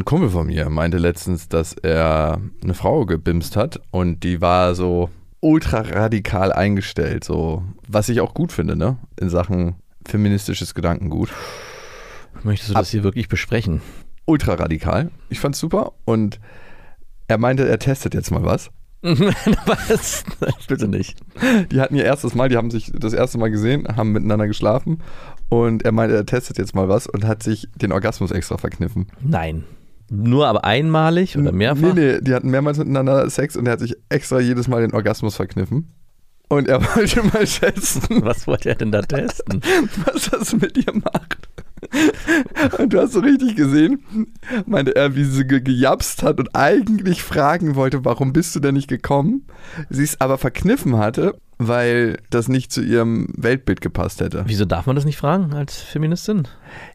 Ein Kumpel von mir meinte letztens, dass er eine Frau gebimst hat und die war so ultra radikal eingestellt, so was ich auch gut finde, ne? In Sachen feministisches Gedankengut. Möchtest du das hier wirklich besprechen? Ultra radikal. Ich fand's super und er meinte, er testet jetzt mal was. Was? Bitte nicht. Die hatten ihr erstes Mal, die haben sich das erste Mal gesehen, haben miteinander geschlafen und er meinte, er testet jetzt mal was und hat sich den Orgasmus extra verkniffen. Nein. Nur aber einmalig oder mehrfach? Nee, nee, die hatten mehrmals miteinander Sex und er hat sich extra jedes Mal den Orgasmus verkniffen. Und er wollte mal schätzen, Was wollte er denn da testen? was das mit ihr macht. Und du hast so richtig gesehen, meinte er, wie sie ge gejapst hat und eigentlich fragen wollte, warum bist du denn nicht gekommen? Sie es aber verkniffen hatte, weil das nicht zu ihrem Weltbild gepasst hätte. Wieso darf man das nicht fragen als Feministin?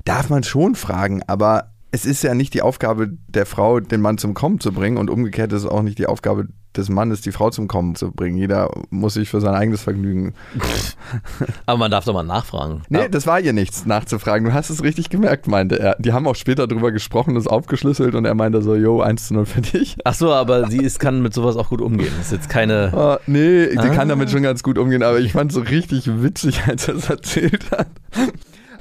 Darf man schon fragen, aber es ist ja nicht die Aufgabe der Frau, den Mann zum Kommen zu bringen und umgekehrt ist es auch nicht die Aufgabe des Mannes, die Frau zum Kommen zu bringen. Jeder muss sich für sein eigenes Vergnügen. Aber man darf doch mal nachfragen. Nee, das war ihr nichts nachzufragen. Du hast es richtig gemerkt, meinte er. Die haben auch später drüber gesprochen, das aufgeschlüsselt und er meinte so, yo, 1 zu 0 für dich. Ach so, aber sie ist, kann mit sowas auch gut umgehen. Das ist jetzt keine. Ah, nee, die Ah. kann damit schon ganz gut umgehen, aber ich fand es so richtig witzig, als er es erzählt hat.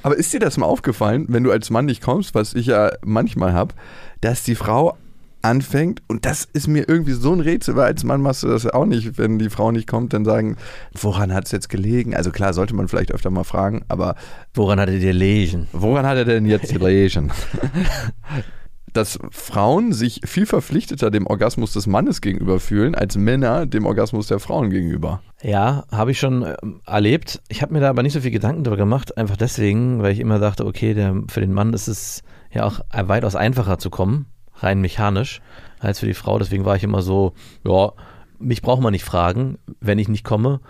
Aber ist dir das mal aufgefallen, wenn du als Mann nicht kommst, was ich ja manchmal habe, dass die Frau anfängt und das ist mir irgendwie so ein Rätsel, weil als Mann machst du das ja auch nicht, wenn die Frau nicht kommt, dann sagen, woran hat es jetzt gelegen? Also klar, sollte man vielleicht öfter mal fragen, aber Woran hattet ihr lesen? woran hat er denn jetzt gelegen? Dass Frauen sich viel verpflichteter dem Orgasmus des Mannes gegenüber fühlen, als Männer dem Orgasmus der Frauen gegenüber. Ja, habe ich schon ähm, erlebt. Ich habe mir da aber nicht so viel Gedanken darüber gemacht, einfach deswegen, weil ich immer dachte, okay, der, für den Mann ist es ja auch weitaus einfacher zu kommen, rein mechanisch, als für die Frau. Deswegen war ich immer so, ja, mich braucht man nicht fragen, wenn ich nicht komme,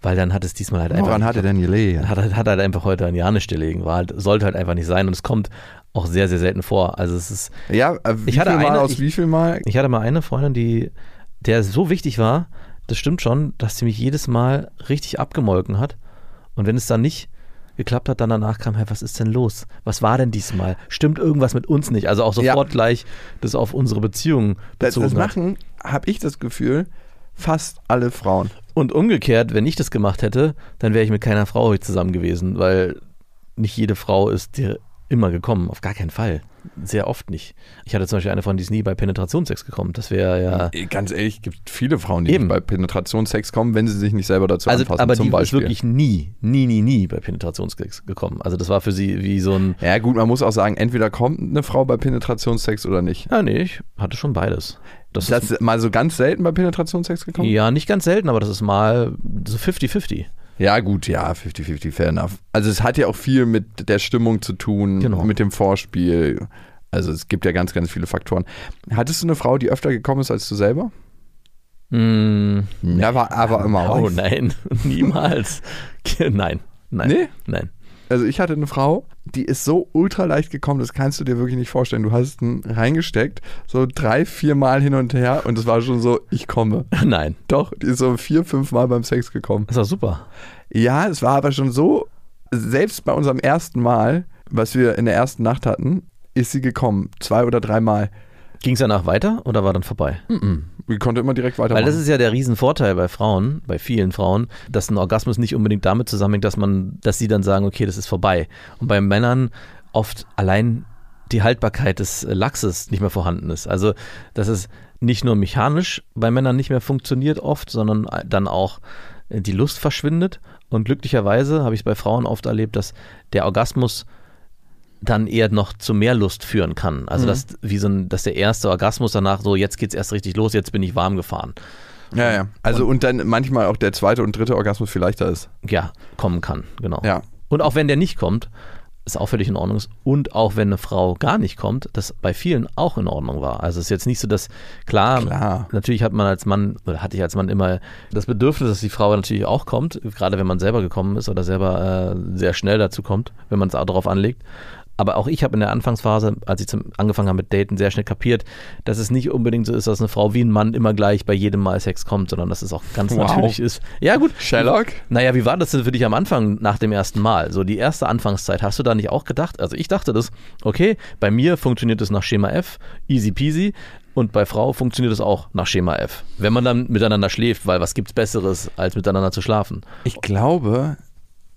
weil dann hat es diesmal halt einfach. Woran hat er denn gelegen? hat, hat halt einfach heute ein Jahr nicht gelegen, war halt, sollte halt einfach nicht sein und es kommt auch sehr, sehr selten vor. Also es ist, Ja, äh, wie Ich hatte eine- aus ich- wie viel Mal? ich hatte mal eine Freundin, die, der so wichtig war, das stimmt schon, dass sie mich jedes Mal richtig abgemolken hat. Und wenn es dann nicht geklappt hat, dann danach kam, hey, was ist denn los? Was war denn diesmal? Stimmt irgendwas mit uns nicht? Also auch sofort gleich das auf unsere Beziehung Das, bezogen das hat. machen, habe ich das Gefühl, fast alle Frauen. Und umgekehrt, wenn ich das gemacht hätte, dann wäre ich mit keiner Frau heute zusammen gewesen, weil nicht jede Frau ist dir immer gekommen, auf gar keinen Fall. Sehr oft nicht. Ich hatte zum Beispiel eine Freundin, die ist nie bei Penetrationssex gekommen. Das wäre ja. Äh, Ganz ehrlich, es gibt viele Frauen, die Eben. nicht bei Penetrationssex kommen, wenn sie sich nicht selber dazu Also, anfassen, aber zum die Beispiel. ist wirklich nie, nie, nie, nie bei Penetrationssex gekommen. Also das war für sie wie so ein. ja gut, man muss auch sagen, entweder kommt eine Frau bei Penetrationssex oder nicht. Ja, nee, ich hatte schon beides. Das, Das ist, ist mal so ganz selten bei Penetrationssex gekommen? ja, nicht ganz selten, aber das ist mal so 50-50. Ja, gut, ja, 50-50, fair enough. Also es hat ja auch viel mit der Stimmung zu tun, Genau. mit dem Vorspiel. Also es gibt ja ganz, ganz viele Faktoren. Hattest du eine Frau, die öfter gekommen ist als du selber? Mm, Ja, war aber immer oh nein, niemals. nein, nein, Nee? nein. Also ich hatte eine Frau, die ist so ultra leicht gekommen, das kannst du dir wirklich nicht vorstellen. Du hast ihn reingesteckt, so drei, vier Mal hin und her und es war schon so, ich komme. Nein. Doch, die ist so vier, fünf Mal beim Sex gekommen. Das war super. Ja, es war aber schon so, selbst bei unserem ersten Mal, was wir in der ersten Nacht hatten, ist sie gekommen. Zwei oder drei Mal. Ging es danach weiter oder war dann vorbei? Die konnte immer direkt weitermachen. Weil das ist ja der Riesenvorteil bei Frauen, bei vielen Frauen, dass ein Orgasmus nicht unbedingt damit zusammenhängt, dass man, dass sie dann sagen, okay, das ist vorbei. Und bei Männern oft allein die Haltbarkeit des äh, Lachses nicht mehr vorhanden ist. Also, dass es nicht nur mechanisch bei Männern nicht mehr funktioniert oft, sondern äh, dann auch äh, die Lust verschwindet. Und glücklicherweise habe ich es bei Frauen oft erlebt, dass der Orgasmus dann eher noch zu mehr Lust führen kann. Also dass wie so ein, dass der erste Orgasmus danach so, jetzt geht's erst richtig los, jetzt bin ich warm gefahren. ja, ja. Also und dann manchmal auch der zweite und dritte Orgasmus viel leichter ist. Ja, kommen kann, genau. Ja. Und auch wenn der nicht kommt, es auch völlig in Ordnung ist. Und auch wenn eine Frau gar nicht kommt, das bei vielen auch in Ordnung war. Also es ist jetzt nicht so, dass, klar, Klar. natürlich hat man als Mann, oder hatte ich als Mann immer das Bedürfnis, dass die Frau natürlich auch kommt, gerade wenn man selber gekommen ist oder selber äh, sehr schnell dazu kommt, wenn man es auch darauf anlegt. Aber auch ich habe in der Anfangsphase, als ich zum, angefangen habe mit Daten, sehr schnell kapiert, dass es nicht unbedingt so ist, dass eine Frau wie ein Mann immer gleich bei jedem Mal Sex kommt, sondern dass es auch ganz Wow. natürlich ist. Ja, gut. Sherlock? Naja, wie war das denn für dich am Anfang nach dem ersten Mal? So die erste Anfangszeit, hast du da nicht auch gedacht? Also ich dachte das, okay, bei mir funktioniert es nach Schema F, easy peasy. Und bei Frau funktioniert es auch nach Schema F. Wenn man dann miteinander schläft, weil was gibt's Besseres, als miteinander zu schlafen? Ich glaube,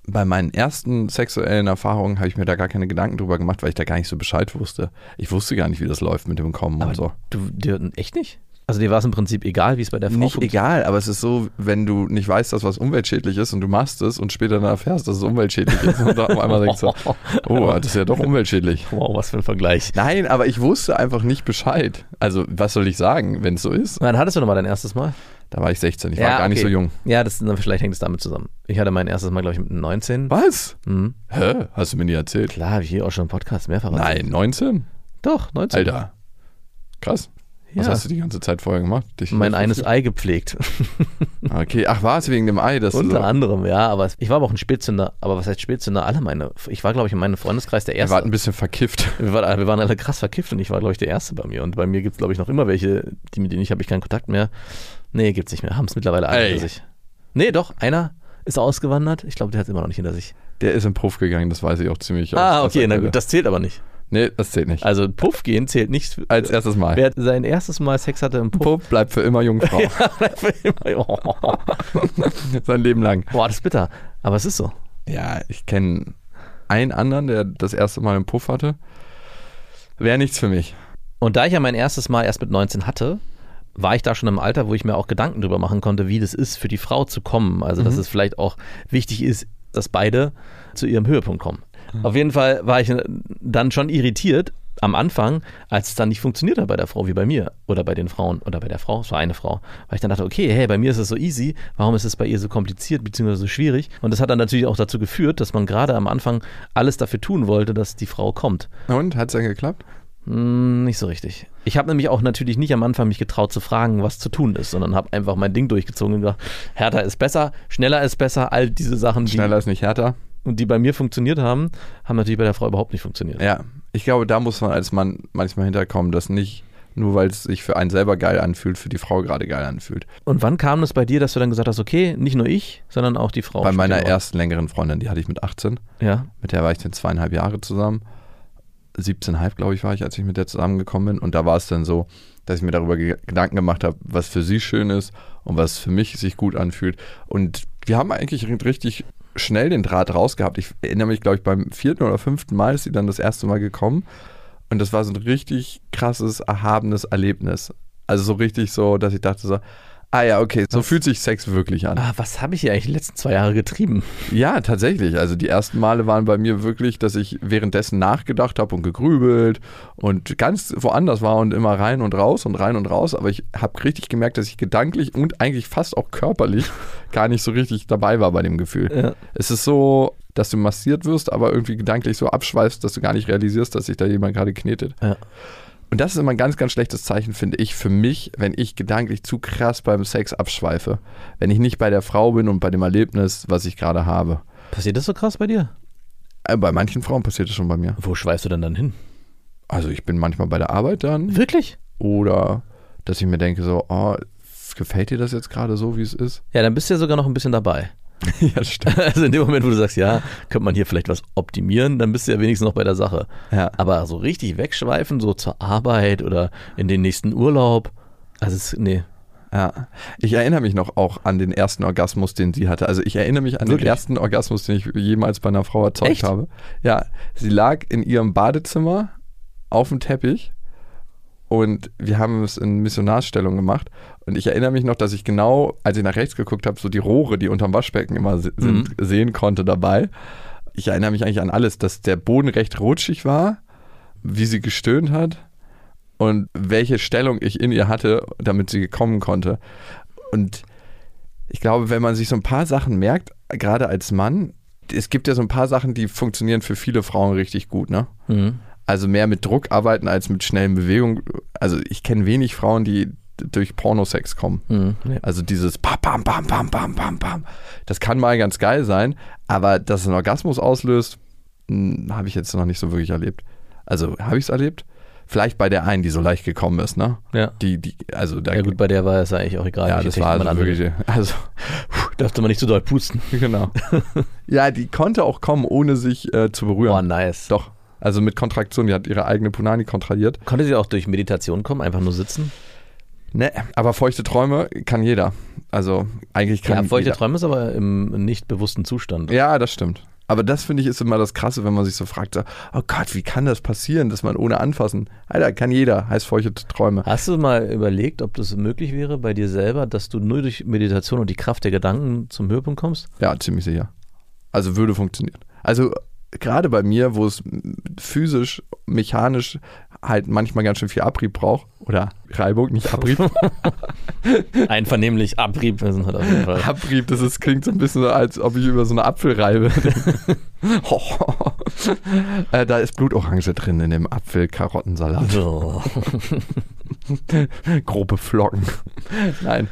bei meinen ersten sexuellen Erfahrungen habe ich mir da gar keine Gedanken drüber gemacht, weil ich da gar nicht so Bescheid wusste. Ich wusste gar nicht, wie das läuft mit dem Kommen und so. Du, dir, echt nicht? Also dir war es im Prinzip egal, wie es bei der Frau Nicht funktioniert? egal, aber es ist so, wenn du nicht weißt, dass was umweltschädlich ist und du machst es und später dann erfährst, dass es umweltschädlich ist und dann auf einmal denkst du, oh, das ist ja doch umweltschädlich. Wow, was für ein Vergleich. Nein, aber ich wusste einfach nicht Bescheid. Also, was soll ich sagen, wenn es so ist? Wann hattest du nochmal dein erstes Mal? Da war ich 16, ich war gar nicht okay. so jung. Ja, das, vielleicht hängt es damit zusammen. Ich hatte mein erstes Mal, glaube ich, mit 19. Was? Mhm. Hä? Hast du mir nie erzählt? Klar, wie hier auch schon im Podcast mehrfach. erzählt. Nein, 19? Doch, 19. Alter. Krass. Was Ja. hast du die ganze Zeit vorher gemacht? Dich mein eines Ei gepflegt. Okay, ach, war es wegen dem Ei? Dass du Unter so, anderem, ja. Aber ich war aber auch ein Spätzünder. Aber was heißt Spätzünder? Alle meine. Ich war, glaube ich, in meinem Freundeskreis der er Erste. war ein bisschen verkifft. Wir waren, wir waren alle krass verkifft und ich war, glaube ich, der Erste bei mir. Und bei mir gibt es, glaube ich, noch immer welche, die, mit denen ich habe ich keinen Kontakt mehr. Nee, gibt's nicht mehr. Haben es mittlerweile alle Ey. hinter sich. Nee, doch, einer ist ausgewandert. Ich glaube, der hat es immer noch nicht hinter sich. Der ist im Puff gegangen, das weiß ich auch ziemlich. Ah, aus- okay, na gut, das zählt aber nicht. Nee, das zählt nicht. Also Puff gehen zählt nicht. Als erstes Mal. Wer sein erstes Mal Sex hatte im Puff. Puff bleibt für immer Jungfrau. oh, Sein Leben lang. boah, das ist bitter. Aber es ist so. Ja, ich kenne einen anderen, der das erste Mal im Puff hatte. Wäre nichts für mich. Und da ich ja mein erstes Mal erst mit 19 hatte, war ich da schon im Alter, wo ich mir auch Gedanken drüber machen konnte, wie das ist, für die Frau zu kommen. Also, dass es vielleicht auch wichtig ist, dass beide zu ihrem Höhepunkt kommen. Auf jeden Fall war ich dann schon irritiert am Anfang, als es dann nicht funktioniert hat bei der Frau wie bei mir oder bei den Frauen oder bei der Frau, es war eine Frau, weil ich dann dachte, okay, hey, bei mir ist es so easy, warum ist es bei ihr so kompliziert bzw. so schwierig? Und das hat dann natürlich auch dazu geführt, dass man gerade am Anfang alles dafür tun wollte, dass die Frau kommt. Und, hat es dann geklappt? Hm, Nicht so richtig. Ich habe nämlich auch natürlich nicht am Anfang mich getraut zu fragen, was zu tun ist, sondern habe einfach mein Ding durchgezogen und gesagt, härter ist besser, schneller ist besser, all diese Sachen, die, Schneller ist nicht härter. und die bei mir funktioniert haben, haben natürlich bei der Frau überhaupt nicht funktioniert. Ja, ich glaube, da muss man als Mann manchmal hinterkommen, dass nicht nur weil es sich für einen selber geil anfühlt, für die Frau gerade geil anfühlt. Und wann kam es bei dir, dass du dann gesagt hast, okay, nicht nur ich, sondern auch die Frau? Bei meiner ersten längeren Freundin, die hatte ich mit 18. Ja, Mit der war ich dann zweieinhalb Jahre zusammen. 17,5 glaube ich war ich, als ich mit der zusammengekommen bin. Und da war es dann so, dass ich mir darüber ge Gedanken gemacht habe, was für sie schön ist und was für mich sich gut anfühlt. Und wir haben eigentlich richtig schnell den Draht rausgehabt. Ich erinnere mich, glaube ich, beim vierten oder fünften Mal ist sie dann das erste Mal gekommen. Und das war so ein richtig krasses, erhabenes Erlebnis. Also so richtig so, dass ich dachte so, ah ja, okay, so fühlt sich Sex wirklich an. ah, was habe ich hier eigentlich die letzten zwei Jahre getrieben? Ja, tatsächlich. Also die ersten Male waren bei mir wirklich, dass ich währenddessen nachgedacht habe und gegrübelt und ganz woanders war und immer rein und raus und rein und raus. Aber ich habe richtig gemerkt, dass ich gedanklich und eigentlich fast auch körperlich gar nicht so richtig dabei war bei dem Gefühl. Ja. Es ist so, dass du massiert wirst, aber irgendwie gedanklich so abschweifst, dass du gar nicht realisierst, dass sich da jemand gerade knetet. Ja. Und das ist immer ein ganz, ganz schlechtes Zeichen, finde ich, für mich, wenn ich gedanklich zu krass beim Sex abschweife. Wenn ich nicht bei der Frau bin und bei dem Erlebnis, was ich gerade habe. Passiert das so krass bei dir? Äh, Bei manchen Frauen passiert das schon bei mir. Wo schweifst du denn dann hin? Also ich bin manchmal bei der Arbeit dann Wirklich? oder dass ich mir denke so, oh, gefällt dir das jetzt gerade so, wie es ist? Ja, dann bist du ja sogar noch ein bisschen dabei. ja, stimmt. Also in dem Moment, wo du sagst, ja, könnte man hier vielleicht was optimieren, dann bist du ja wenigstens noch bei der Sache. Ja. Aber so richtig wegschweifen, so zur Arbeit oder in den nächsten Urlaub, also es, nee. Ja, ich erinnere mich noch auch an den ersten Orgasmus, den sie hatte. Also ich erinnere mich an Wirklich? den ersten Orgasmus, den ich jemals bei einer Frau erzeugt Echt? habe. Ja, sie lag in ihrem Badezimmer auf dem Teppich und wir haben es in Missionarstellung gemacht. Und ich erinnere mich noch, dass ich genau, als ich nach rechts geguckt habe, so die Rohre, die unterm Waschbecken immer sind, sehen konnte dabei. Ich erinnere mich eigentlich an alles, dass der Boden recht rutschig war, wie sie gestöhnt hat und welche Stellung ich in ihr hatte, damit sie kommen konnte. Und ich glaube, wenn man sich so ein paar Sachen merkt, gerade als Mann, es gibt ja so ein paar Sachen, die funktionieren für viele Frauen richtig gut, ne? Mhm. Also mehr mit Druck arbeiten als mit schnellen Bewegungen. Also ich kenne wenig Frauen, die durch Pornosex kommen. Mhm. Nee. Also dieses bam, bam, bam, bam, bam, bam, bam. Das kann mal ganz geil sein, aber dass es einen Orgasmus auslöst, habe ich jetzt noch nicht so wirklich erlebt. Also habe ich es erlebt? Vielleicht bei der einen, die so leicht gekommen ist, ne? Ja. Die, die, also da Ja gut, bei der war es eigentlich auch egal. ja, das war also wirklich, also anwendet. Darfte man nicht zu doll pusten. genau. ja, die konnte auch kommen, ohne sich äh, zu berühren. Boah, nice. Doch. Also mit Kontraktion, die hat ihre eigene Punani kontrahiert. Konnte sie auch durch Meditation kommen, einfach nur sitzen? Ne, aber feuchte Träume kann jeder. Also eigentlich kann Ja, feuchte jeder. Träume ist aber im nicht bewussten Zustand. Ja, das stimmt. Aber das finde ich ist immer das Krasse, wenn man sich so fragt, so, oh Gott, wie kann das passieren, dass man ohne anfassen? Alter, kann jeder, heißt feuchte Träume. Hast du mal überlegt, ob das möglich wäre bei dir selber, dass du nur durch Meditation und die Kraft der Gedanken zum Höhepunkt kommst? Ja, ziemlich sicher. Also würde funktionieren. Also gerade bei mir, wo es physisch, mechanisch halt manchmal ganz schön viel Abrieb braucht, oder Reibung, nicht Abrieb. Einvernehmlich, Abrieb, wir sind halt auf jeden Fall. Abrieb, das ist, klingt so ein bisschen so, als ob ich über so eine Apfel reibe. äh, da ist Blutorange drin in dem Apfel-Karottensalat. Grobe Flocken. Nein.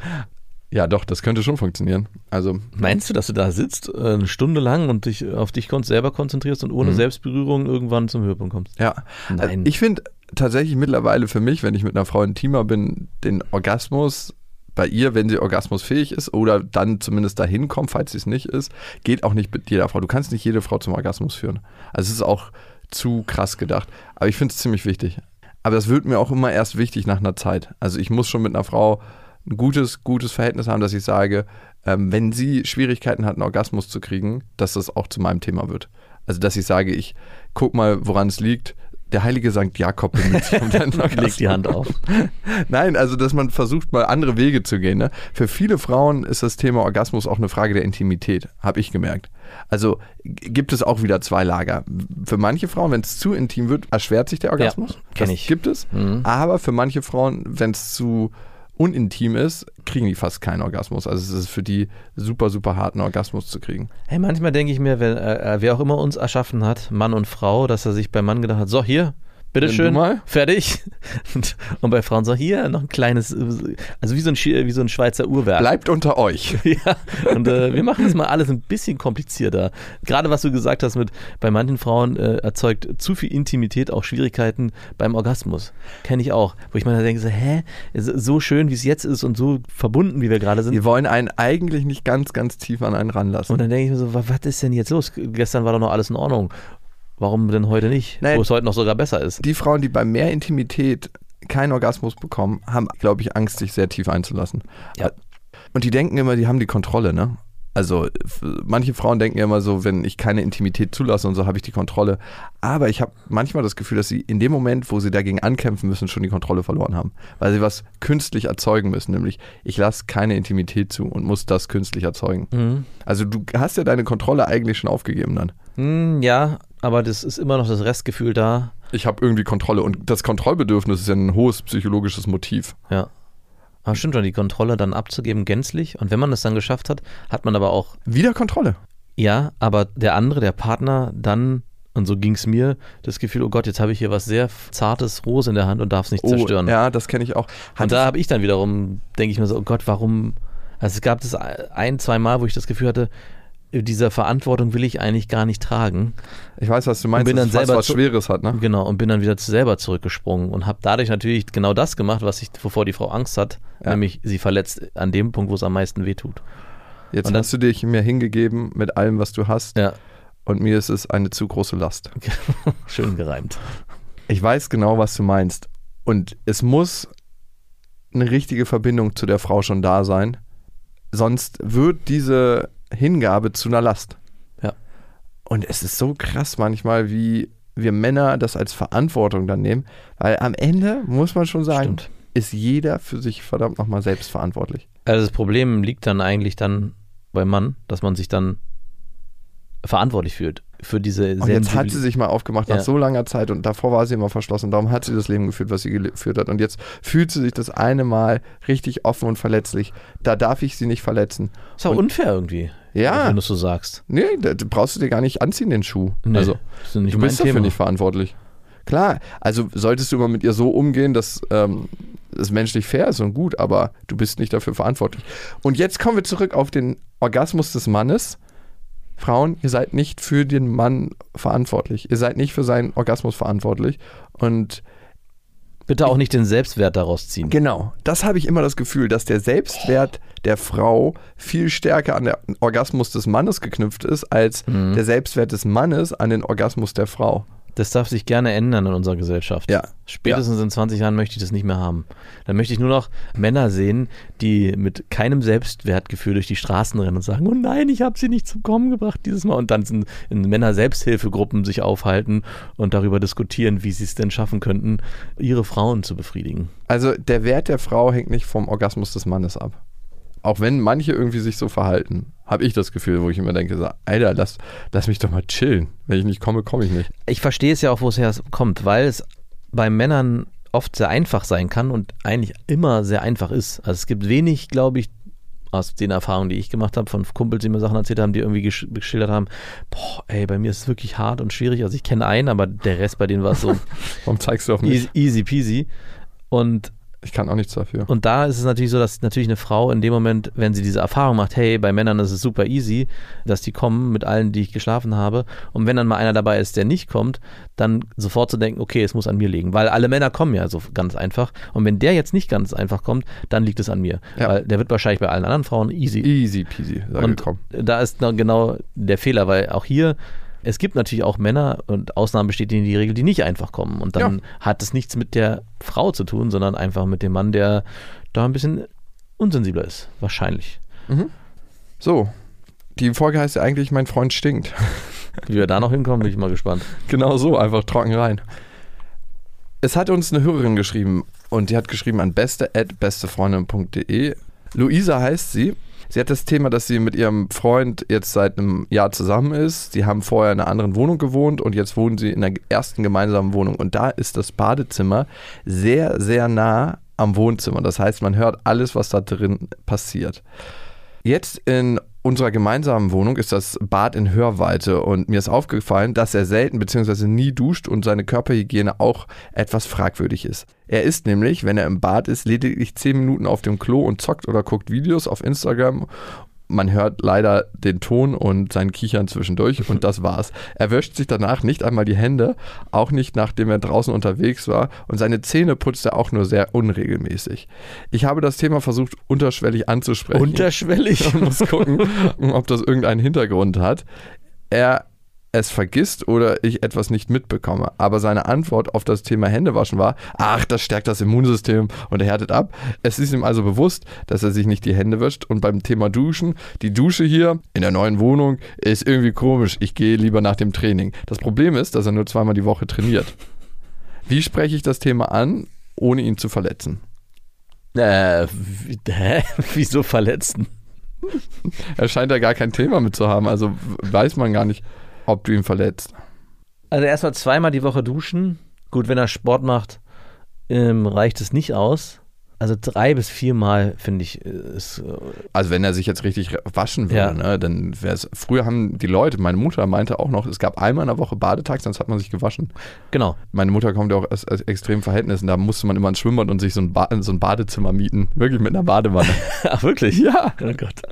Ja, doch, das könnte schon funktionieren. Also, Meinst du, dass du da sitzt, äh, eine Stunde lang und dich auf dich selber konzentrierst und ohne Mhm. Selbstberührung irgendwann zum Höhepunkt kommst? ja. Nein. Also ich finde tatsächlich mittlerweile für mich, wenn ich mit einer Frau intimer bin, den Orgasmus bei ihr, wenn sie orgasmusfähig ist oder dann zumindest dahin kommt, falls sie es nicht ist, geht auch nicht mit jeder Frau. Du kannst nicht jede Frau zum Orgasmus führen. Also es ist auch zu krass gedacht. Aber ich finde es ziemlich wichtig. Aber das wird mir auch immer erst wichtig nach einer Zeit. Also ich muss schon mit einer Frau ein gutes, gutes Verhältnis haben, dass ich sage, ähm, wenn sie Schwierigkeiten hat, einen Orgasmus zu kriegen, dass das auch zu meinem Thema wird. Also dass ich sage, ich guck mal, woran es liegt. Der heilige Sankt Jakob bemüht sich um deinen Leg die Hand auf. Nein, also dass man versucht, mal andere Wege zu gehen. Ne? Für viele Frauen ist das Thema Orgasmus auch eine Frage der Intimität, habe ich gemerkt. Also gibt es auch wieder zwei Lager. Für manche Frauen, wenn es zu intim wird, erschwert sich der Orgasmus. kenn das ich. gibt es. Mhm. Aber für manche Frauen, wenn es zu unintim ist, kriegen die fast keinen Orgasmus. Also es ist für die super, super hart, einen Orgasmus zu kriegen. Hey, manchmal denke ich mir, wenn, äh, wer auch immer uns erschaffen hat, Mann und Frau, dass er sich beim Mann gedacht hat, so hier, bitteschön, fertig. Und, und bei Frauen so, hier, noch ein kleines, also wie so ein, wie so ein Schweizer Uhrwerk. Bleibt unter euch. Ja, und äh, wir machen das mal alles ein bisschen komplizierter. Gerade was du gesagt hast mit, bei manchen Frauen äh, erzeugt zu viel Intimität auch Schwierigkeiten beim Orgasmus. Kenne ich auch. Wo ich mir dann denke, so, hä, so schön wie es jetzt ist und so verbunden wie wir gerade sind. Die wollen einen eigentlich nicht ganz, ganz tief an einen ranlassen. Und dann denke ich mir so, wa- was ist denn jetzt los? Gestern war doch noch alles in Ordnung. Warum denn heute nicht? Nein. Wo es heute noch sogar besser ist. Die Frauen, die bei mehr Intimität keinen Orgasmus bekommen, haben, glaube ich, Angst, sich sehr tief einzulassen. Ja. Und die denken immer, die haben die Kontrolle, ne? Also manche Frauen denken ja immer so, wenn ich keine Intimität zulasse und so, habe ich die Kontrolle. Aber ich habe manchmal das Gefühl, dass sie in dem Moment, wo sie dagegen ankämpfen müssen, schon die Kontrolle verloren haben. Weil sie was künstlich erzeugen müssen, nämlich ich lasse keine Intimität zu und muss das künstlich erzeugen. Mhm. Also du hast ja deine Kontrolle eigentlich schon aufgegeben dann. Hm, ja, aber das ist immer noch das Restgefühl da. Ich habe irgendwie Kontrolle und das Kontrollbedürfnis ist ja ein hohes psychologisches Motiv. Ja. Aber stimmt schon, die Kontrolle dann abzugeben gänzlich. Und wenn man das dann geschafft hat, hat man aber auch, Wieder Kontrolle. ja, aber der andere, der Partner, dann, und so ging es mir, das Gefühl, oh Gott, jetzt habe ich hier was sehr Zartes, Rohes in der Hand und darf es nicht zerstören. Oh, ja, das kenne ich auch. Und da habe ich dann wiederum, denke ich mir so, oh Gott, warum? Also es gab das ein, zwei Mal, wo ich das Gefühl hatte, dieser Verantwortung will ich eigentlich gar nicht tragen. ich weiß, was du meinst, Und bin dass dann selber was Schweres hat, ne? Genau, und bin dann wieder zu- selber zurückgesprungen und habe dadurch natürlich genau das gemacht, was ich, wovor die Frau Angst hat, Ja. nämlich sie verletzt an dem Punkt, wo es am meisten wehtut. Jetzt dann- hast du dich mir hingegeben mit allem, was du hast Ja, und mir ist es eine zu große Last. schön gereimt. Ich weiß genau, was du meinst und es muss eine richtige Verbindung zu der Frau schon da sein, sonst wird diese Hingabe zu einer Last. Ja. Und es ist so krass manchmal, wie wir Männer das als Verantwortung dann nehmen, weil am Ende muss man schon sagen, Stimmt. ist jeder für sich verdammt nochmal selbst verantwortlich. Also das Problem liegt dann eigentlich dann beim Mann, dass man sich dann verantwortlich fühlt für diese Und jetzt hat sie sich mal aufgemacht nach Ja. so langer Zeit und davor war sie immer verschlossen. Darum hat sie das Leben geführt, was sie geführt hat. Und jetzt fühlt sie sich das eine Mal richtig offen und verletzlich. Da darf ich sie nicht verletzen. Ist auch Und- unfair irgendwie. Ja. Wenn du es so sagst. Nee, da brauchst du dir gar nicht anziehen, den Schuh. Nee, also, du bist dafür Thema. nicht verantwortlich. Klar, also solltest du immer mit ihr so umgehen, dass ähm, es menschlich fair ist und gut, aber du bist nicht dafür verantwortlich. Und jetzt kommen wir zurück auf den Orgasmus des Mannes. Frauen, ihr seid nicht für den Mann verantwortlich. Ihr seid nicht für seinen Orgasmus verantwortlich. Und Bitte auch nicht den Selbstwert daraus ziehen. Genau, das habe ich immer das Gefühl, dass der Selbstwert der Frau viel stärker an den Orgasmus des Mannes geknüpft ist, als Mhm. der Selbstwert des Mannes an den Orgasmus der Frau. Das darf sich gerne ändern in unserer Gesellschaft. Ja. Spätestens in 20 Jahren möchte ich das nicht mehr haben. Dann möchte ich nur noch Männer sehen, die mit keinem Selbstwertgefühl durch die Straßen rennen und sagen, oh nein, ich habe sie nicht zum Kommen gebracht dieses Mal. Und dann in, in Männer-Selbsthilfegruppen sich aufhalten und darüber diskutieren, wie sie es denn schaffen könnten, ihre Frauen zu befriedigen. Also der Wert der Frau hängt nicht vom Orgasmus des Mannes ab. Auch wenn manche irgendwie sich so verhalten, habe ich das Gefühl, wo ich immer denke, so, Alter, lass, lass mich doch mal chillen. Wenn ich nicht komme, komme ich nicht. Ich verstehe es ja auch, wo es herkommt, weil es bei Männern oft sehr einfach sein kann und eigentlich immer sehr einfach ist. Also es gibt wenig, glaube ich, aus den Erfahrungen, die ich gemacht habe, von Kumpels, die mir Sachen erzählt haben, die irgendwie gesch geschildert haben, boah, ey, bei mir ist es wirklich hart und schwierig. Also ich kenne einen, aber der Rest bei denen war es so Warum zeigst du auf mich? easy, easy peasy. Und Ich kann auch nichts dafür. und da ist es natürlich so, dass natürlich eine Frau in dem Moment, wenn sie diese Erfahrung macht, hey, bei Männern ist es super easy, dass die kommen mit allen, die ich geschlafen habe. Und wenn dann mal einer dabei ist, der nicht kommt, dann sofort zu denken, okay, es muss an mir liegen. Weil alle Männer kommen ja so ganz einfach. Und wenn der jetzt nicht ganz einfach kommt, dann liegt es an mir. Ja. Weil der wird wahrscheinlich bei allen anderen Frauen easy. Easy peasy, Und komm. da ist genau der Fehler, weil auch hier, es gibt natürlich auch Männer und Ausnahmen bestätigen die Regel, die nicht einfach kommen. Und dann Ja. hat es nichts mit der Frau zu tun, sondern einfach mit dem Mann, der da ein bisschen unsensibler ist. Wahrscheinlich. So, die Folge heißt ja eigentlich, mein Freund stinkt. Wie wir da noch hinkommen, bin ich mal gespannt. Genau so, einfach trocken rein. Es hat uns eine Hörerin geschrieben und die hat geschrieben an beste.bestefreundin.de. Luisa heißt sie. Sie hat das Thema, dass sie mit ihrem Freund jetzt seit einem Jahr zusammen ist. Sie haben vorher in einer anderen Wohnung gewohnt und jetzt wohnen sie in der ersten gemeinsamen Wohnung. Und da ist das Badezimmer sehr, sehr nah am Wohnzimmer. Das heißt, man hört alles, was da drin passiert. Jetzt in unserer gemeinsamen Wohnung ist das Bad in Hörweite und mir ist aufgefallen, dass er selten bzw. nie duscht und seine Körperhygiene auch etwas fragwürdig ist. Er ist nämlich, wenn er im Bad ist, lediglich 10 Minuten auf dem Klo und zockt oder guckt Videos auf Instagram. Man hört leider den Ton und sein Kichern zwischendurch und das war's. Er wäscht sich danach nicht einmal die Hände, auch nicht nachdem er draußen unterwegs war und seine Zähne putzt er auch nur sehr unregelmäßig. Ich habe das Thema versucht unterschwellig anzusprechen. Unterschwellig. Man muss gucken, ob das irgendeinen Hintergrund hat. Er es vergisst oder ich etwas nicht mitbekomme. Aber seine Antwort auf das Thema Händewaschen war, ach, das stärkt das Immunsystem und er härtet ab. Es ist ihm also bewusst, dass er sich nicht die Hände wäscht. Und beim Thema Duschen, die Dusche hier in der neuen Wohnung ist irgendwie komisch. Ich gehe lieber nach dem Training. Das Problem ist, dass er nur zweimal die Woche trainiert. Wie spreche ich das Thema an, ohne ihn zu verletzen? Äh, hä? Wieso verletzen? Er scheint da gar kein Thema mit zu haben, also weiß man gar nicht, ob du ihn verletzt. Also erstmal zweimal die Woche duschen. Gut, wenn er Sport macht, ähm, reicht es nicht aus. Also drei bis viermal finde ich äh, ist äh, Also wenn er sich jetzt richtig waschen würde, Ja. ne, dann wäre es. Früher haben die Leute, meine Mutter meinte auch noch, es gab einmal in der Woche Badetag, sonst hat man sich gewaschen. genau. Meine Mutter kommt ja auch aus, aus extremen Verhältnissen, da musste man immer ins Schwimmbad und sich so ein, ba so ein Badezimmer mieten. Wirklich mit einer Badewanne. Ach wirklich? Ja. Oh Gott.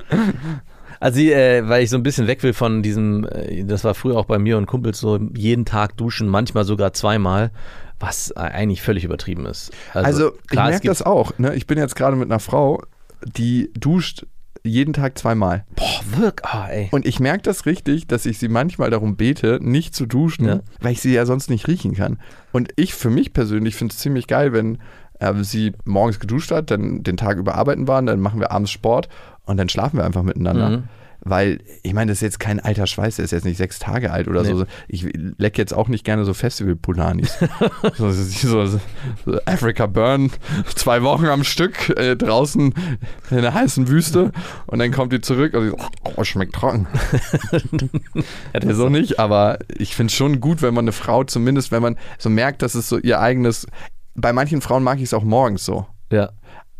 Also äh, weil ich so ein bisschen weg will von diesem, äh, das war früher auch bei mir und Kumpels so jeden Tag duschen, manchmal sogar zweimal, was eigentlich völlig übertrieben ist. Also, ich klar, es merke das auch. Ne? Ich bin jetzt gerade mit einer Frau, die duscht jeden Tag zweimal. Boah, wirklich, ah, ey. Und ich merke das richtig, dass ich sie manchmal darum bete, nicht zu duschen, Ja. weil ich sie ja sonst nicht riechen kann. Und ich für mich persönlich finde es ziemlich geil, wenn äh, sie morgens geduscht hat, dann den Tag über arbeiten waren, dann machen wir abends Sport und dann schlafen wir einfach miteinander. Mhm. weil ich meine, das ist jetzt kein alter Schweiß, der ist jetzt nicht sechs Tage alt oder Nee. so. Ich leck jetzt auch nicht gerne so Festival-Pulanis. so, so, so, so Africa Burn, zwei Wochen am Stück äh, draußen in der heißen Wüste und dann kommt die zurück und sie so, oh, schmeckt trocken. Ja, das so nicht, aber ich finde es schon gut, wenn man eine Frau zumindest, wenn man so merkt, dass es so ihr eigenes. Bei manchen Frauen mag ich es auch morgens so. ja,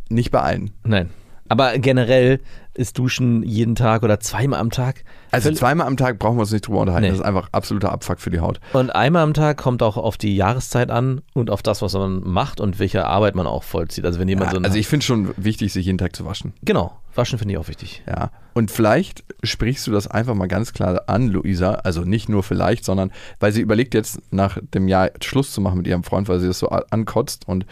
Nicht bei allen. nein. Aber generell ist Duschen jeden Tag oder zweimal am Tag. Also zweimal am Tag brauchen wir uns nicht drüber unterhalten. Nee. Das ist einfach absoluter Abfuck für die Haut. Und einmal am Tag kommt auch auf die Jahreszeit an und auf das, was man macht und welche Arbeit man auch vollzieht. Also wenn jemand so Ja, eine, also ich finde schon wichtig, sich jeden Tag zu waschen. genau, waschen finde ich auch wichtig. Ja. Und vielleicht sprichst du das einfach mal ganz klar an, Luisa. Also nicht nur vielleicht, sondern weil sie überlegt jetzt nach dem Jahr Schluss zu machen mit ihrem Freund, weil sie das so ankotzt. Und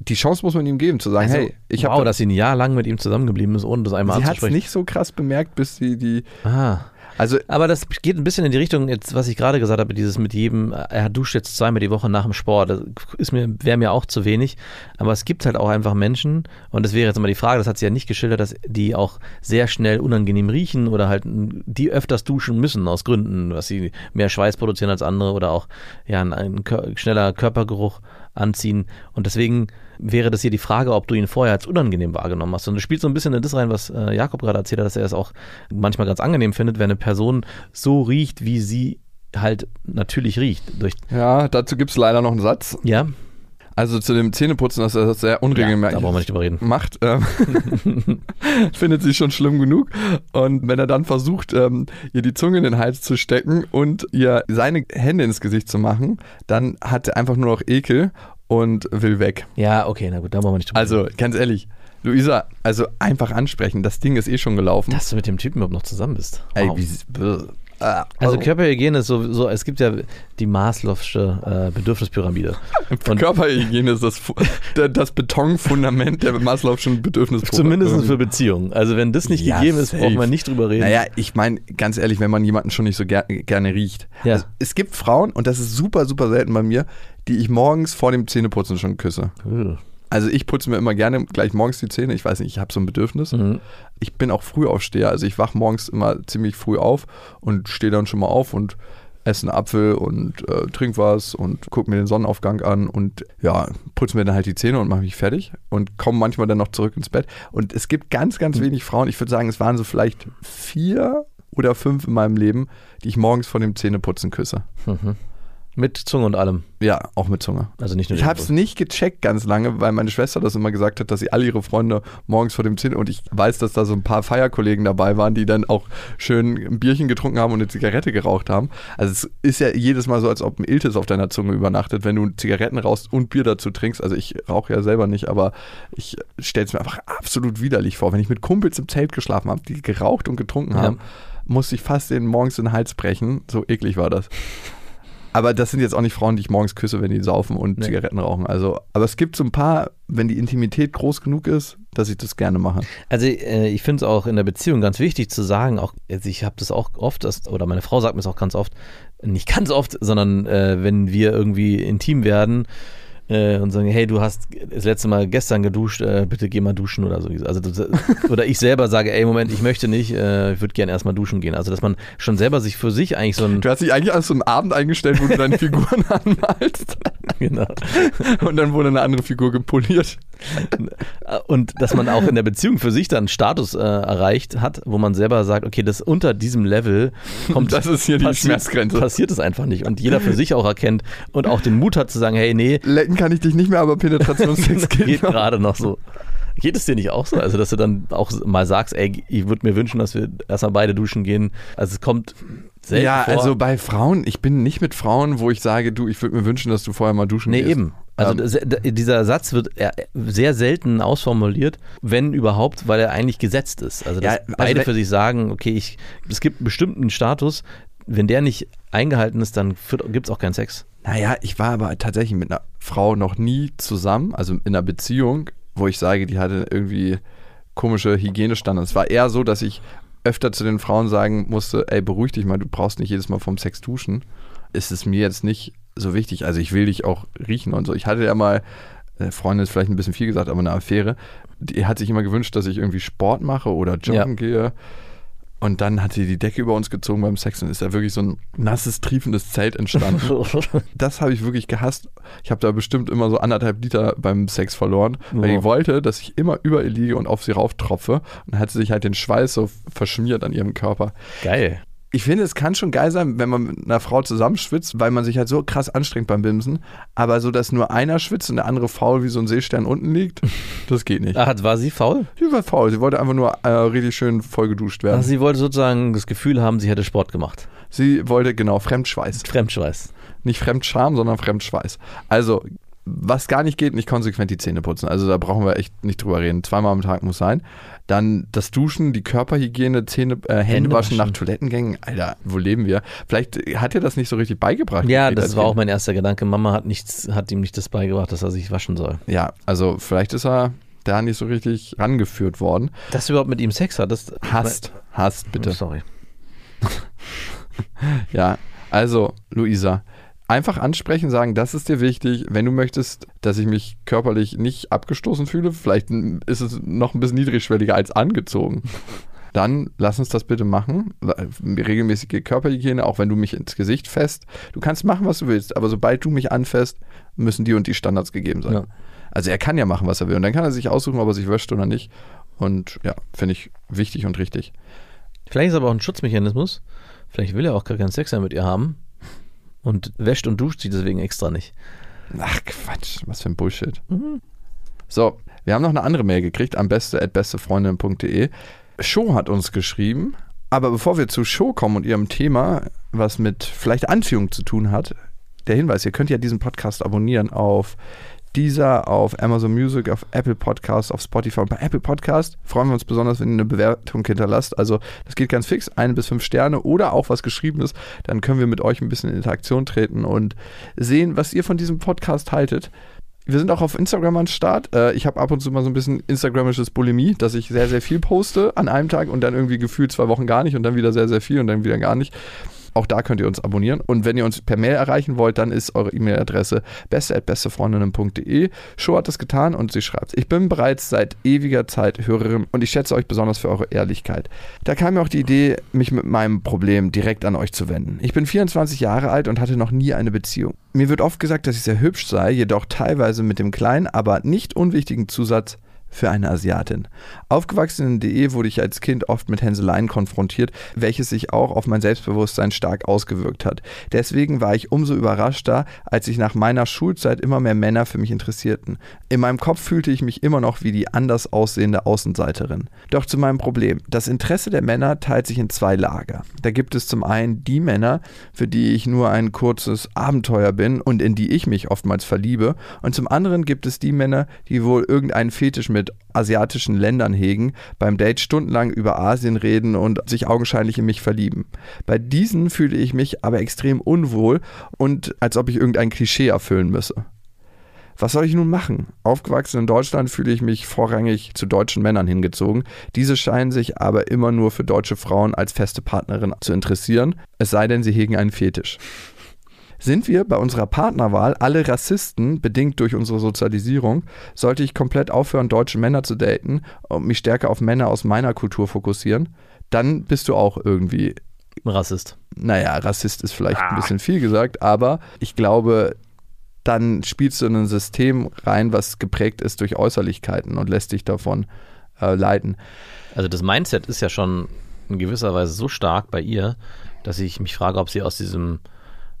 die Chance muss man ihm geben, zu sagen, Also, hey, ich wow, habe dass sie ein Jahr lang mit ihm zusammengeblieben ist, ohne das einmal Sie hat es nicht so krass bemerkt, bis sie die. Ah. Also, Aber das geht ein bisschen in die Richtung, jetzt, was ich gerade gesagt habe, dieses mit jedem, er duscht jetzt zweimal die Woche nach dem Sport, das ist mir, wäre mir auch zu wenig. Aber es gibt halt auch einfach Menschen, und das wäre jetzt mal die Frage, das hat sie ja nicht geschildert, dass die auch sehr schnell unangenehm riechen oder halt die öfters duschen müssen aus Gründen, dass sie mehr Schweiß produzieren als andere oder auch ja ein, ein schneller Körpergeruch anziehen. Und deswegen wäre das hier die Frage, ob du ihn vorher als unangenehm wahrgenommen hast. Und das spielt so ein bisschen in das rein, was äh, Jakob gerade erzählt hat, dass er es auch manchmal ganz angenehm findet, wenn eine Person so riecht, wie sie halt natürlich riecht. Durch, ja, dazu gibt es leider noch einen Satz. ja, Also zu dem Zähneputzen, dass er das sehr ja unregelmäßig da brauchen wir nicht drüber reden. macht, ähm, findet sie schon schlimm genug. Und wenn er dann versucht, ähm, ihr die Zunge in den Hals zu stecken und ihr seine Hände ins Gesicht zu machen, dann hat er einfach nur noch Ekel und will weg. Ja, okay, na gut, da brauchen wir nicht drüber Also, ganz ehrlich, Luisa, also einfach ansprechen. Das Ding ist eh schon gelaufen. Dass du mit dem Typen überhaupt noch zusammen bist. Ey, Wow. wie. Ah, Also oh. Körperhygiene ist so, so, es gibt ja die Maslow'sche äh, Bedürfnispyramide. Und Körperhygiene ist das, das Betonfundament der Maslow'schen Bedürfnisse. zumindest für Beziehungen. Also wenn das nicht Ja, gegeben ist, braucht safe. man nicht drüber reden. Naja, ich meine, ganz ehrlich, wenn man jemanden schon nicht so ger gerne riecht. Ja. Also, es gibt Frauen, und das ist super, super selten bei mir, die ich morgens vor dem Zähneputzen schon küsse. Ugh. Also ich putze mir immer gerne gleich morgens die Zähne. Ich weiß nicht, ich habe so ein Bedürfnis. Mhm. Ich bin auch Frühaufsteher. Also ich wach morgens immer ziemlich früh auf und stehe dann schon mal auf und esse einen Apfel und äh, trink was und gucke mir den Sonnenaufgang an und ja, putze mir dann halt die Zähne und mache mich fertig und komme manchmal dann noch zurück ins Bett. Und es gibt ganz, ganz wenig Frauen, ich würde sagen, es waren so vielleicht vier oder fünf in meinem Leben, die ich morgens vor dem Zähneputzen küsse. Mhm. Mit Zunge und allem. Ja, auch mit Zunge. Also nicht nur Ich habe es nicht gecheckt ganz lange, weil meine Schwester das immer gesagt hat, dass sie alle ihre Freunde morgens vor dem Zähne und ich weiß, dass da so ein paar Feierkollegen dabei waren, die dann auch schön ein Bierchen getrunken haben und eine Zigarette geraucht haben. Also es ist ja jedes Mal so, als ob ein Iltis auf deiner Zunge übernachtet, wenn du Zigaretten rauchst und Bier dazu trinkst. Also ich rauche ja selber nicht, aber ich stelle es mir einfach absolut widerlich vor. Wenn ich mit Kumpels im Zelt geschlafen habe, die geraucht und getrunken Ja. haben, musste ich fast den morgens in den Hals brechen. So eklig war das. Aber das sind jetzt auch nicht Frauen, die ich morgens küsse, wenn die saufen und Nee. Zigaretten rauchen. Also, aber es gibt so ein paar, wenn die Intimität groß genug ist, dass ich das gerne mache. Also äh, ich finde es auch in der Beziehung ganz wichtig zu sagen, auch also ich habe das auch oft, das, oder meine Frau sagt mir es auch ganz oft, nicht ganz oft, sondern äh, wenn wir irgendwie intim werden äh, und sagen, hey, du hast das letzte Mal gestern geduscht, äh, bitte geh mal duschen oder so. Also das, oder ich selber sage, ey, Moment, ich möchte nicht, äh, ich würde gerne erstmal duschen gehen. Also dass man schon selber sich für sich eigentlich so ein Du hast dich eigentlich als so einen Abend eingestellt, wo du deine Figuren anmalst. genau, Und dann wurde eine andere Figur gepoliert. Und dass man auch in der Beziehung für sich dann einen Status äh, erreicht hat, wo man selber sagt, okay, das unter diesem Level kommt. Das ist hier die Schmerzgrenze. Passiert es einfach nicht. Und jeder für sich auch erkennt und auch den Mut hat zu sagen, hey, nee, Lecken kann ich dich nicht mehr, aber Penetrationssex geht. geht gerade noch so. Geht es dir nicht auch so? Also, dass du dann auch mal sagst, ey, ich würde mir wünschen, dass wir erstmal beide duschen gehen. Also, es kommt selten Ja, vor. also bei Frauen, ich bin nicht mit Frauen, wo ich sage, du, ich würde mir wünschen, dass du vorher mal duschen Nee, gehst. eben. Also Ähm, d- dieser Satz wird eher- sehr selten ausformuliert, wenn überhaupt, weil er eigentlich gesetzt ist. Also dass Ja, also beide für sich sagen, okay, ich, es gibt einen bestimmten Status, wenn der nicht eingehalten ist, dann gibt es auch keinen Sex. Naja, ich war aber tatsächlich mit einer Frau noch nie zusammen, also in einer Beziehung, wo ich sage, die hatte irgendwie komische Hygienestandards. Es war eher so, dass ich öfter zu den Frauen sagen musste, ey, beruhig dich mal, du brauchst nicht jedes Mal vom Sex duschen. Ist es mir jetzt nicht so wichtig. Also ich will dich auch riechen und so. Ich hatte ja mal, äh, Freundin ist vielleicht ein bisschen viel gesagt, aber eine Affäre, die hat sich immer gewünscht, dass ich irgendwie Sport mache oder joggen Ja. gehe. Und dann hat sie die Decke über uns gezogen beim Sex und ist da wirklich so ein nasses, triefendes Zelt entstanden. das habe ich wirklich gehasst. Ich habe da bestimmt immer so anderthalb Liter beim Sex verloren, weil die wollte, dass ich immer über ihr liege und auf sie rauftropfe. Und dann hat sie sich halt den Schweiß so verschmiert an ihrem Körper. Geil. Ich finde, es kann schon geil sein, wenn man mit einer Frau zusammenschwitzt, weil man sich halt so krass anstrengt beim Bimsen. Aber so, dass nur einer schwitzt und der andere faul wie so ein Seestern unten liegt, das geht nicht. Ah, war sie faul? Sie war faul. Sie wollte einfach nur äh, richtig schön voll geduscht werden. Ah, sie wollte sozusagen das Gefühl haben, sie hätte Sport gemacht. Sie wollte genau Fremdschweiß. Fremdschweiß. Nicht Fremdscham, sondern Fremdschweiß. Also, was gar nicht geht, nicht konsequent die Zähne putzen. Also da brauchen wir echt nicht drüber reden. Zweimal am Tag muss sein. Dann das Duschen, die Körperhygiene, Zähne, äh, Hände, Hände waschen nach. Toilettengängen. Alter, wo leben wir? Vielleicht hat er das nicht so richtig beigebracht. Ja, das war auch mein erster Gedanke. Mama hat, nichts, hat ihm nicht das beigebracht, dass er sich waschen soll. Ja, also vielleicht ist er da nicht so richtig rangeführt worden. Dass du überhaupt mit ihm Sex hattest? Hasst, hasst bitte. Sorry. Ja, also Luisa, einfach ansprechen, sagen, das ist dir wichtig. Wenn du möchtest, dass ich mich körperlich nicht abgestoßen fühle, vielleicht ist es noch ein bisschen niedrigschwelliger als angezogen. Dann lass uns das bitte machen. Regelmäßige Körperhygiene, auch wenn du mich ins Gesicht fest. Du kannst machen, was du willst, aber sobald du mich anfasst, müssen die und die Standards gegeben sein. Ja. Also er kann ja machen, was er will. Und dann kann er sich aussuchen, ob er sich wäscht oder nicht. Und ja, finde ich wichtig und richtig. Vielleicht ist aber auch ein Schutzmechanismus. Vielleicht will er auch gar keinen Sex mehr mit ihr haben und wäscht und duscht sie deswegen extra nicht. Ach Quatsch, was für ein Bullshit. So, wir haben noch eine andere Mail gekriegt, am beste at bestefreundin.de. Show hat uns geschrieben, aber bevor wir zu Show kommen und ihrem Thema, was mit vielleicht Anziehung zu tun hat, der Hinweis, ihr könnt ja diesen Podcast abonnieren auf dieser, auf Amazon Music, auf Apple Podcast, auf Spotify und bei Apple Podcast freuen wir uns besonders, wenn ihr eine Bewertung hinterlasst. Also das geht ganz fix, ein bis fünf Sterne oder auch was Geschriebenes. Dann können wir mit euch ein bisschen in Interaktion treten und sehen, was ihr von diesem Podcast haltet. Wir sind auch auf Instagram am Start. Äh, Ich habe ab und zu mal so ein bisschen Instagramisches Bulimie, dass ich sehr, sehr viel poste an einem Tag und dann irgendwie gefühlt zwei Wochen gar nicht und dann wieder sehr, sehr viel und dann wieder gar nicht. Auch da könnt ihr uns abonnieren. Und wenn ihr uns per Mail erreichen wollt, dann ist eure E-Mail-Adresse beste.bestefreundinnen.de. Show hat das getan und sie schreibt, ich bin bereits seit ewiger Zeit Hörerin und ich schätze euch besonders für eure Ehrlichkeit. Da kam mir auch die Idee, mich mit meinem Problem direkt an euch zu wenden. Ich bin 24 Jahre alt und hatte noch nie eine Beziehung. Mir wird oft gesagt, dass ich sehr hübsch sei, jedoch teilweise mit dem kleinen, aber nicht unwichtigen Zusatz, für eine Asiatin. Aufgewachsen in DE wurde ich als Kind oft mit Hänseleien konfrontiert, welches sich auch auf mein Selbstbewusstsein stark ausgewirkt hat. Deswegen war ich umso überraschter, als sich nach meiner Schulzeit immer mehr Männer für mich interessierten. In meinem Kopf fühlte ich mich immer noch wie die anders aussehende Außenseiterin. Doch zu meinem Problem. Das Interesse der Männer teilt sich in zwei Lager. Da gibt es zum einen die Männer, für die ich nur ein kurzes Abenteuer bin und in die ich mich oftmals verliebe. Und zum anderen gibt es die Männer, die wohl irgendeinen Fetisch mit asiatischen Ländern hegen, beim Date stundenlang über Asien reden und sich augenscheinlich in mich verlieben. Bei diesen fühle ich mich aber extrem unwohl und als ob ich irgendein Klischee erfüllen müsse. Was soll ich nun machen? Aufgewachsen in Deutschland fühle ich mich vorrangig zu deutschen Männern hingezogen. Diese scheinen sich aber immer nur für deutsche Frauen als feste Partnerin zu interessieren, es sei denn, sie hegen einen Fetisch. Sind wir bei unserer Partnerwahl alle Rassisten, bedingt durch unsere Sozialisierung, sollte ich komplett aufhören, deutsche Männer zu daten und mich stärker auf Männer aus meiner Kultur fokussieren, dann bist du auch irgendwie, Ein Rassist. naja, Rassist ist vielleicht ein bisschen viel gesagt, aber ich glaube, dann spielst du in ein System rein, was geprägt ist durch Äußerlichkeiten und lässt dich davon äh, leiten. Also das Mindset ist ja schon in gewisser Weise so stark bei ihr, dass ich mich frage, ob sie aus diesem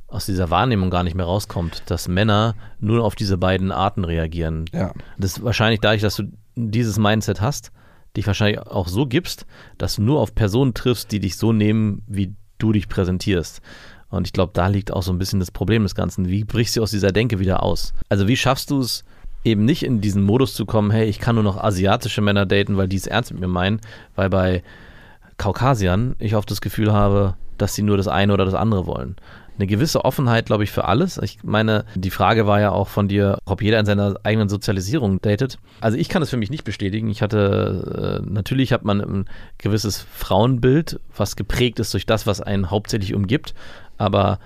aus dieser Wahrnehmung gar nicht mehr rauskommt, dass Männer nur auf diese beiden Arten reagieren. Ja. Das ist wahrscheinlich dadurch, dass du dieses Mindset hast, dich wahrscheinlich auch so gibst, dass du nur auf Personen triffst, die dich so nehmen, wie du dich präsentierst. Und ich glaube, da liegt auch so ein bisschen das Problem des Ganzen. Wie brichst du aus dieser Denke wieder aus? Also wie schaffst du es, eben nicht in diesen Modus zu kommen, hey, ich kann nur noch asiatische Männer daten, weil die es ernst mit mir meinen, weil bei Kaukasiern ich oft das Gefühl habe, dass sie nur das eine oder das andere wollen. Eine gewisse Offenheit, glaube ich, für alles. Ich meine, die Frage war ja auch von dir, ob jeder in seiner eigenen Sozialisierung datet. Also ich kann es für mich nicht bestätigen. Ich hatte, äh, natürlich hat man ein gewisses Frauenbild, was geprägt ist durch das, was einen hauptsächlich umgibt. Aber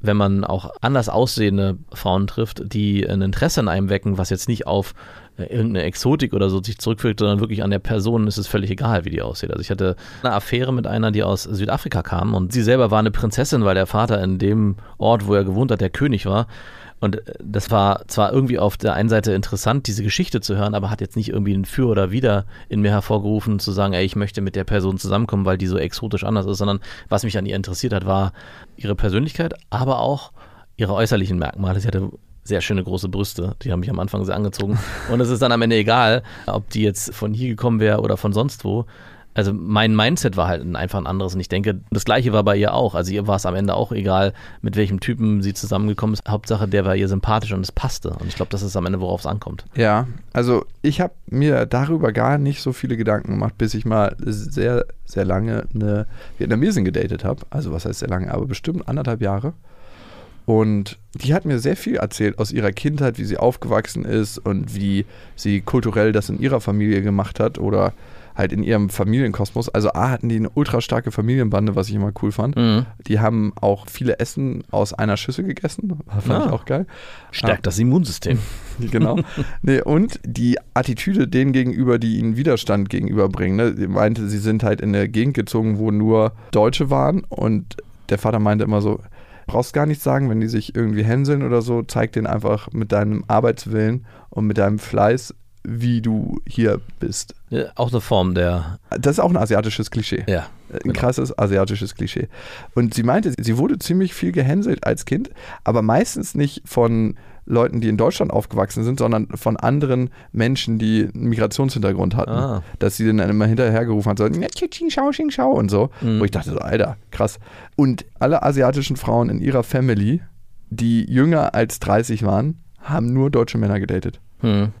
wenn man auch anders aussehende Frauen trifft, die ein Interesse an einem wecken, was jetzt nicht auf irgendeine Exotik oder so sich zurückführt, sondern wirklich an der Person ist es völlig egal, wie die aussieht. Also ich hatte eine Affäre mit einer, die aus Südafrika kam und sie selber war eine Prinzessin, weil der Vater in dem Ort, wo er gewohnt hat, der König war. Und äh, das war zwar irgendwie auf der einen Seite interessant, diese Geschichte zu hören, aber hat jetzt nicht irgendwie ein Für oder Wider in mir hervorgerufen, zu sagen, ey, ich möchte mit der Person zusammenkommen, weil die so exotisch anders ist, sondern was mich an ihr interessiert hat, war ihre Persönlichkeit, aber auch ihre äußerlichen Merkmale. Sie hatte sehr schöne große Brüste, die haben mich am Anfang sehr angezogen. Und es ist dann am Ende egal, ob die jetzt von hier gekommen wäre oder von sonst wo also mein Mindset war halt einfach ein anderes und ich denke, das gleiche war bei ihr auch. Also ihr war es am Ende auch egal, mit welchem Typen sie zusammengekommen ist. Hauptsache, der war ihr sympathisch und es passte. Und ich glaube, das ist am Ende, worauf es ankommt. Ja, also ich habe mir darüber gar nicht so viele Gedanken gemacht, bis ich mal sehr, sehr lange eine Vietnamesin gedatet habe. Also was heißt sehr lange, aber bestimmt anderthalb Jahre. Und die hat mir sehr viel erzählt aus ihrer Kindheit, wie sie aufgewachsen ist und wie sie kulturell das in ihrer Familie gemacht hat oder halt in ihrem Familienkosmos. Also A hatten die eine ultra starke Familienbande, was ich immer cool fand. Mhm. Die haben auch viele Essen aus einer Schüssel gegessen. Fand ah. ich auch geil. Stärkt das Immunsystem. genau. nee, und die Attitüde denen gegenüber, die ihnen Widerstand gegenüberbringen. Ne? Sie meinte, sie sind halt in eine Gegend gezogen, wo nur Deutsche waren und der Vater meinte immer so, brauchst gar nichts sagen, wenn die sich irgendwie hänseln oder so, zeig denen einfach mit deinem Arbeitswillen und mit deinem Fleiß, wie du hier bist. Ja, auch eine Form der. Das ist auch ein asiatisches Klischee. Ja. Ein genau. krasses asiatisches Klischee. Und sie meinte, sie wurde ziemlich viel gehänselt als Kind, aber meistens nicht von Leuten, die in Deutschland aufgewachsen sind, sondern von anderen Menschen, die einen Migrationshintergrund hatten. Ah. Dass sie dann immer hinterhergerufen hat, so, schau, ching, schau und so. Mhm. Wo ich dachte so, Alter, krass. Und alle asiatischen Frauen in ihrer Family, die jünger als 30 waren, haben nur deutsche Männer gedatet. Mhm.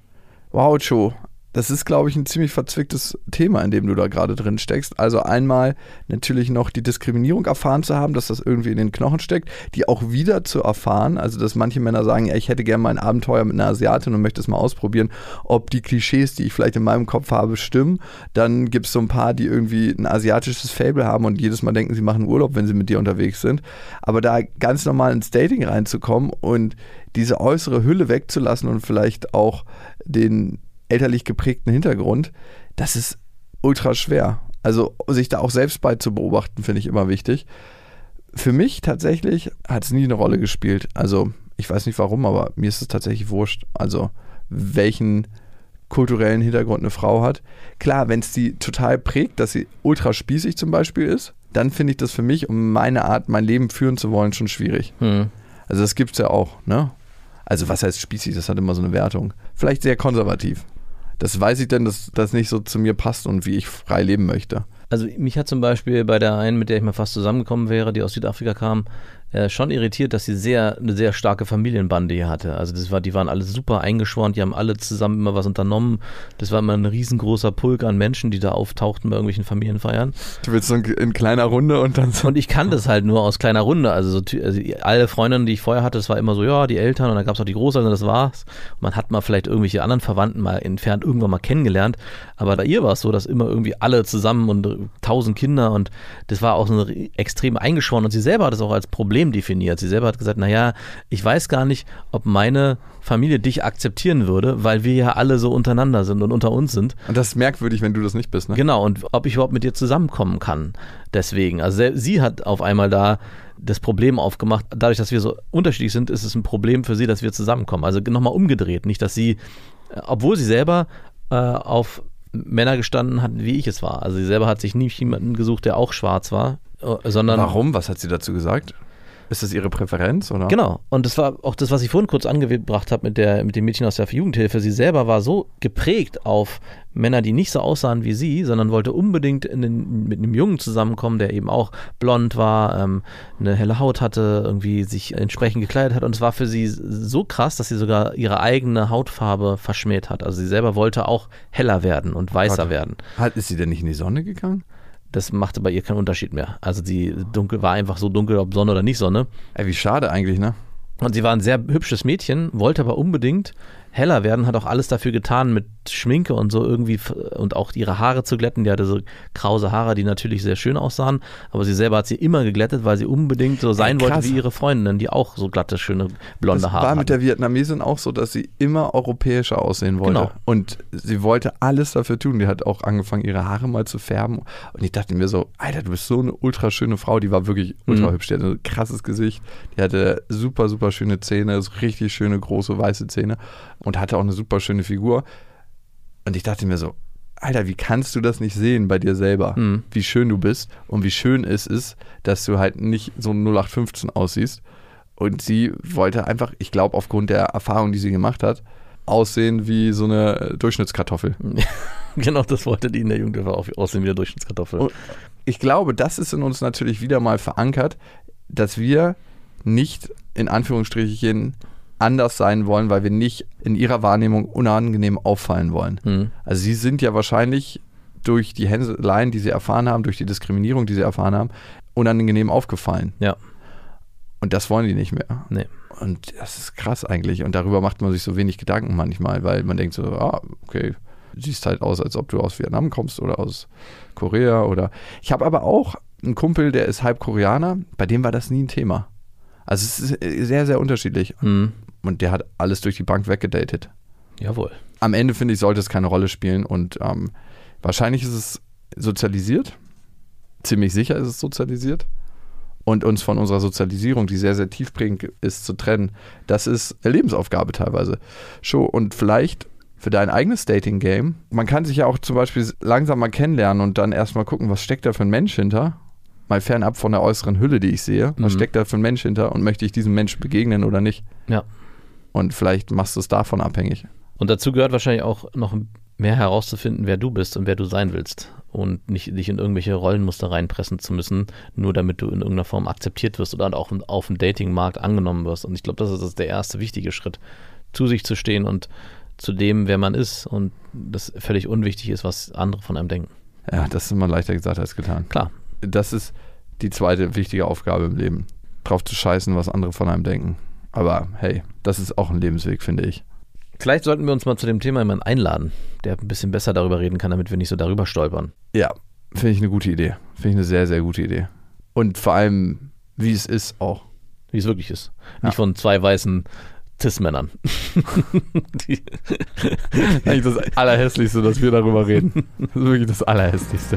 Wow, Joe. Das ist, glaube ich, ein ziemlich verzwicktes Thema, in dem du da gerade drin steckst. Also einmal natürlich noch die Diskriminierung erfahren zu haben, dass das irgendwie in den Knochen steckt, die auch wieder zu erfahren, also dass manche Männer sagen, ja, ich hätte gerne mal ein Abenteuer mit einer Asiatin und möchte es mal ausprobieren, ob die Klischees, die ich vielleicht in meinem Kopf habe, stimmen. Dann gibt es so ein paar, die irgendwie ein asiatisches Fable haben und jedes Mal denken, sie machen Urlaub, wenn sie mit dir unterwegs sind. Aber da ganz normal ins Dating reinzukommen und diese äußere Hülle wegzulassen und vielleicht auch den elterlich geprägten Hintergrund, das ist ultra schwer. Also sich da auch selbst bei zu beobachten, finde ich immer wichtig. Für mich tatsächlich hat es nie eine Rolle gespielt. Also ich weiß nicht warum, aber mir ist es tatsächlich wurscht. Also welchen kulturellen Hintergrund eine Frau hat. Klar, wenn es die total prägt, dass sie ultra spießig zum Beispiel ist, dann finde ich das für mich, um meine Art, mein Leben führen zu wollen, schon schwierig. Hm. Also das gibt es ja auch, ne? Also was heißt spießig? Das hat immer so eine Wertung. Vielleicht sehr konservativ. Das weiß ich denn, dass das nicht so zu mir passt und wie ich frei leben möchte. Also mich hat zum Beispiel bei der einen, mit der ich mal fast zusammengekommen wäre, die aus Südafrika kam, äh, schon irritiert, dass sie sehr, eine sehr starke Familienbande hier hatte. Also das war, die waren alle super eingeschworen, die haben alle zusammen immer was unternommen. Das war immer ein riesengroßer Pulk an Menschen, die da auftauchten bei irgendwelchen Familienfeiern. Du willst so in, in kleiner Runde und dann so. Und ich kannte es halt nur aus kleiner Runde. Also, so, also alle Freundinnen, die ich vorher hatte, das war immer so, ja, die Eltern und dann gab es auch die Großeltern, das war's. Und man hat mal vielleicht irgendwelche anderen Verwandten mal entfernt irgendwann mal kennengelernt. Aber bei ihr war es so, dass immer irgendwie alle zusammen und tausend Kinder und das war auch so extrem eingeschworen und sie selber hat es auch als Problem Problem definiert. Sie selber hat gesagt, naja, ich weiß gar nicht, ob meine Familie dich akzeptieren würde, weil wir ja alle so untereinander sind und unter uns sind. Und das ist merkwürdig, wenn du das nicht bist, ne? Genau, und ob ich überhaupt mit dir zusammenkommen kann. Deswegen. Also sie hat auf einmal da das Problem aufgemacht. Dadurch, dass wir so unterschiedlich sind, ist es ein Problem für sie, dass wir zusammenkommen. Also nochmal umgedreht. Nicht, dass sie, äh, obwohl sie selber äh, auf Männer gestanden hat, wie ich es war. Also sie selber hat sich nicht jemanden gesucht, der auch schwarz war, äh, sondern. Warum? Was hat sie dazu gesagt? Ist das Ihre Präferenz, oder? Genau. Und das war auch das, was ich vorhin kurz angebracht habe mit, mit dem Mädchen aus der Jugendhilfe. Sie selber war so geprägt auf Männer, die nicht so aussahen wie sie, sondern wollte unbedingt den, mit einem Jungen zusammenkommen, der eben auch blond war, ähm, eine helle Haut hatte, irgendwie sich entsprechend gekleidet hat. Und es war für sie so krass, dass sie sogar ihre eigene Hautfarbe verschmäht hat. Also sie selber wollte auch heller werden und weißer Gott. werden. Hat, ist sie denn nicht in die Sonne gegangen? Das machte bei ihr keinen Unterschied mehr. Also sie dunkel war einfach so dunkel, ob Sonne oder nicht Sonne. Ey, wie schade eigentlich, ne? Und sie war ein sehr hübsches Mädchen, wollte aber unbedingt heller werden, hat auch alles dafür getan, mit Schminke und so irgendwie und auch ihre Haare zu glätten. Die hatte so krause Haare, die natürlich sehr schön aussahen, aber sie selber hat sie immer geglättet, weil sie unbedingt so sein wollte krass. wie ihre Freundinnen, die auch so glatte, schöne blonde Das Haare war hatten. mit der Vietnamesin auch so, dass sie immer europäischer aussehen wollte. Genau. Und sie wollte alles dafür tun. Die hat auch angefangen, ihre Haare mal zu färben. Und ich dachte mir so, Alter, du bist so eine ultra schöne Frau. Die war wirklich ultra Mhm. hübsch. Die hatte ein krasses Gesicht. Die hatte super, super schöne Zähne, so richtig schöne, große, weiße Zähne. Und hatte auch eine super schöne Figur. Und ich dachte mir so, Alter, wie kannst du das nicht sehen bei dir selber? Mhm. Wie schön du bist und wie schön es ist, dass du halt nicht so 0815 aussiehst. Und sie wollte einfach, ich glaube, aufgrund der Erfahrung, die sie gemacht hat, aussehen wie so eine Durchschnittskartoffel. genau, das wollte die in der Jugend auch aussehen wie der Durchschnittskartoffel. Und ich glaube, das ist in uns natürlich wieder mal verankert, dass wir nicht in Anführungsstrichen anders sein wollen, weil wir nicht in ihrer Wahrnehmung unangenehm auffallen wollen. Mhm. Also sie sind ja wahrscheinlich durch die Hänseleien, die sie erfahren haben, durch die Diskriminierung, die sie erfahren haben, unangenehm aufgefallen. Ja, Und das wollen die nicht mehr. nee. Und das ist krass eigentlich. Und darüber macht man sich so wenig Gedanken manchmal, weil man denkt so, ah, okay, du siehst halt aus, als ob du aus Vietnam kommst oder aus Korea oder. Ich habe aber auch einen Kumpel, der ist halb Koreaner, bei dem war das nie ein Thema. Also es ist sehr, sehr unterschiedlich. Mhm. Und der hat alles durch die Bank weggedatet. Jawohl. Am Ende, finde ich, sollte es keine Rolle spielen und ähm, wahrscheinlich ist es sozialisiert. Ziemlich sicher ist es sozialisiert. Und uns von unserer Sozialisierung, die sehr, sehr tiefprägend ist, zu trennen, das ist eine Lebensaufgabe teilweise. Schon. Und vielleicht für dein eigenes Dating-Game, man kann sich ja auch zum Beispiel langsam mal kennenlernen und dann erstmal gucken, was steckt da für ein Mensch hinter. Mal fernab von der äußeren Hülle, die ich sehe. Was Mhm. steckt da für ein Mensch hinter und möchte ich diesem Menschen begegnen oder nicht? Ja. Und vielleicht machst du es davon abhängig. Und dazu gehört wahrscheinlich auch noch mehr herauszufinden, wer du bist und wer du sein willst. Und nicht dich in irgendwelche Rollenmuster reinpressen zu müssen, nur damit du in irgendeiner Form akzeptiert wirst oder auch auf dem Datingmarkt angenommen wirst. Und ich glaube, das ist das der erste wichtige Schritt, zu sich zu stehen und zu dem, wer man ist. Und das völlig unwichtig ist, was andere von einem denken. Ja, das ist immer leichter gesagt als getan. Klar. Das ist die zweite wichtige Aufgabe im Leben. Drauf zu scheißen, was andere von einem denken. Aber hey, das ist auch ein Lebensweg, finde ich. Vielleicht sollten wir uns mal zu dem Thema jemanden einladen, der ein bisschen besser darüber reden kann, damit wir nicht so darüber stolpern. Ja, finde ich eine gute Idee. Finde ich eine sehr, sehr gute Idee. Und vor allem, wie es ist auch. Wie es wirklich ist. Ja. Nicht von zwei weißen Cis-Männern. Eigentlich das Allerhässlichste, dass wir darüber reden. Das ist wirklich das Allerhässlichste.